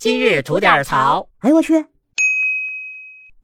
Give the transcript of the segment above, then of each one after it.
今日吐点槽。哎呦我去！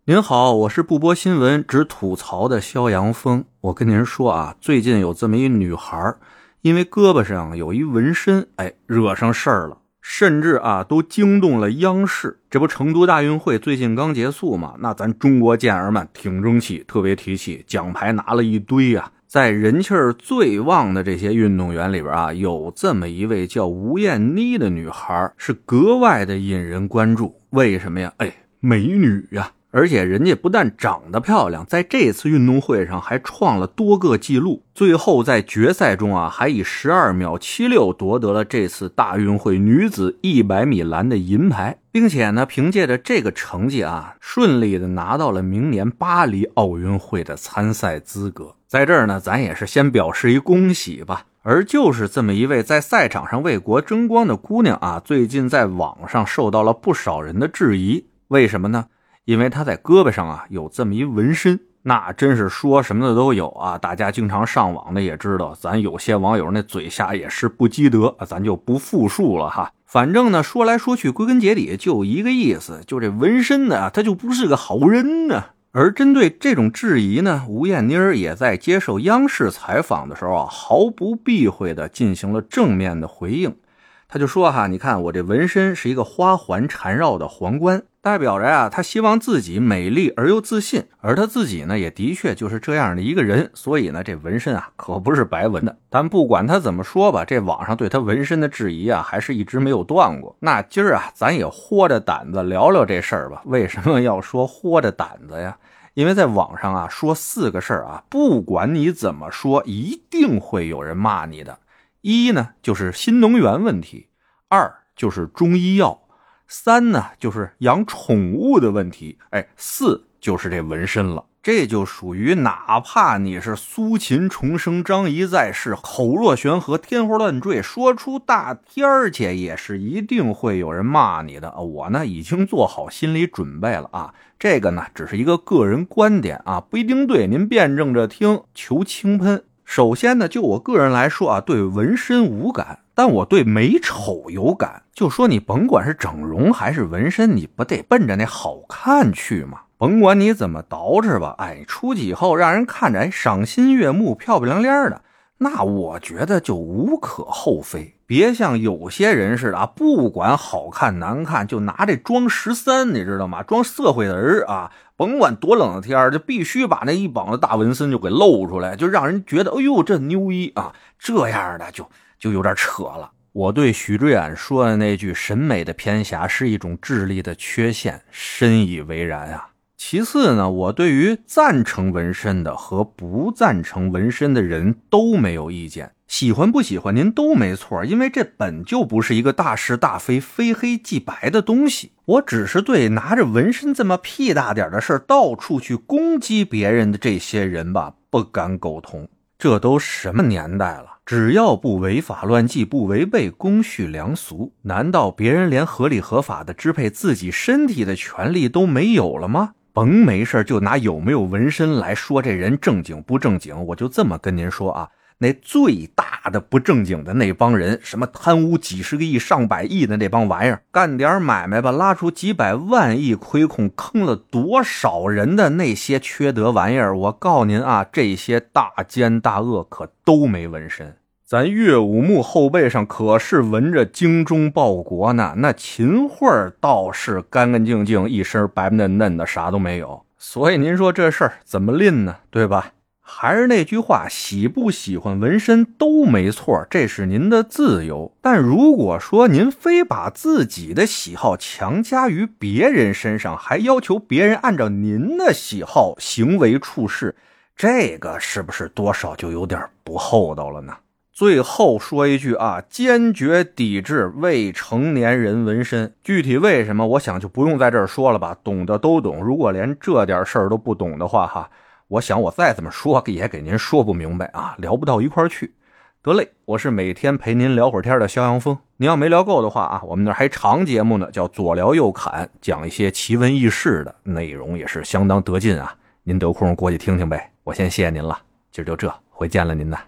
您好，我是不播新闻只吐槽的肖阳峰。我跟您说啊，最近有这么一女孩，因为胳膊上有一纹身，哎，惹上事儿了，甚至啊都惊动了央视。这不成都大运会最近刚结束嘛？那咱中国健儿们挺争气，特别提气，奖牌拿了一堆呀。在人气儿最旺的这些运动员里边啊，有这么一位叫吴艳妮的女孩，是格外的引人关注。为什么呀？哎，美女呀！而且人家不但长得漂亮，在这次运动会上还创了多个纪录。最后在决赛中啊，还以十二秒七六夺得了这次大运会女子一百米栏的银牌，并且呢，凭借着这个成绩啊，顺利的拿到了明年巴黎奥运会的参赛资格。在这儿呢，咱也是先表示一恭喜吧。而就是这么一位在赛场上为国争光的姑娘啊，最近在网上受到了不少人的质疑。为什么呢？因为他在胳膊上啊有这么一纹身，那真是说什么的都有啊！大家经常上网的也知道，咱有些网友那嘴下也是不积德，咱就不复述了哈。反正呢，说来说去，归根结底就一个意思，就这纹身呢，他就不是个好人呢。而针对这种质疑呢，吴艳妮儿也在接受央视采访的时候啊，毫不避讳的进行了正面的回应。他就说哈，你看我这纹身是一个花环缠绕的皇冠。代表着呀，他希望自己美丽而又自信，而他自己呢，也的确就是这样的一个人。所以呢，这纹身啊，可不是白纹的。但不管他怎么说吧，这网上对他纹身的质疑啊，还是一直没有断过。那今儿啊，咱也豁着胆子聊聊这事儿吧。为什么要说豁着胆子呀？因为在网上啊，说四个事儿啊，不管你怎么说，一定会有人骂你的。一呢，就是新能源问题；二就是中医药。三呢，就是养宠物的问题，哎，四就是这纹身了，这就属于哪怕你是苏秦重生，张仪在世，口若悬河，天花乱坠，说出大天儿去，也是一定会有人骂你的。我呢，已经做好心理准备了啊，这个呢，只是一个个人观点啊，不一定对，您辩证着听，求轻喷。首先呢，就我个人来说啊，对纹身无感。但我对美丑有感，就说你甭管是整容还是纹身，你不得奔着那好看去吗？甭管你怎么捯饬吧，哎，出去以后让人看着哎赏心悦目、漂漂亮亮的，那我觉得就无可厚非。别像有些人似的啊，不管好看难看，就拿这装十三，你知道吗？装社会人啊，甭管多冷的天就必须把那一膀子大纹身就给露出来，就让人觉得哎呦这牛一啊，这样的就。就有点扯了。我对许志远说的那句“审美的偏狭是一种智力的缺陷”深以为然啊。其次呢，我对于赞成纹身的和不赞成纹身的人都没有意见，喜欢不喜欢您都没错，因为这本就不是一个大是大非、非黑即白的东西。我只是对拿着纹身这么屁大点的事儿到处去攻击别人的这些人吧，不敢苟同。这都什么年代了？只要不违法乱纪，不违背公序良俗，难道别人连合理合法的支配自己身体的权利都没有了吗？甭没事就拿有没有纹身来说这人正经不正经，我就这么跟您说啊。那最大的不正经的那帮人，什么贪污几十个亿、上百亿的那帮玩意儿，干点买卖吧，拉出几百万亿亏空，坑了多少人的那些缺德玩意儿，我告您啊，这些大奸大恶可都没纹身。咱岳武穆后背上可是纹着“精忠报国”呢，那秦桧倒是干干净净，一身白嫩嫩的，啥都没有。所以您说这事儿怎么吝呢？对吧？还是那句话，喜不喜欢纹身都没错，这是您的自由。但如果说您非把自己的喜好强加于别人身上，还要求别人按照您的喜好行为处事，这个是不是多少就有点不厚道了呢？最后说一句啊，坚决抵制未成年人纹身。具体为什么，我想就不用在这儿说了吧，懂的都懂。如果连这点事儿都不懂的话，哈。我想，我再怎么说也给您说不明白啊，聊不到一块去。得嘞，我是每天陪您聊会儿天的肖阳峰。您要没聊够的话啊，我们那还长节目呢，叫左聊右侃，讲一些奇闻异事的内容，也是相当得劲啊。您得空过去听听呗。我先谢谢您了，今儿就这，回见了您呢。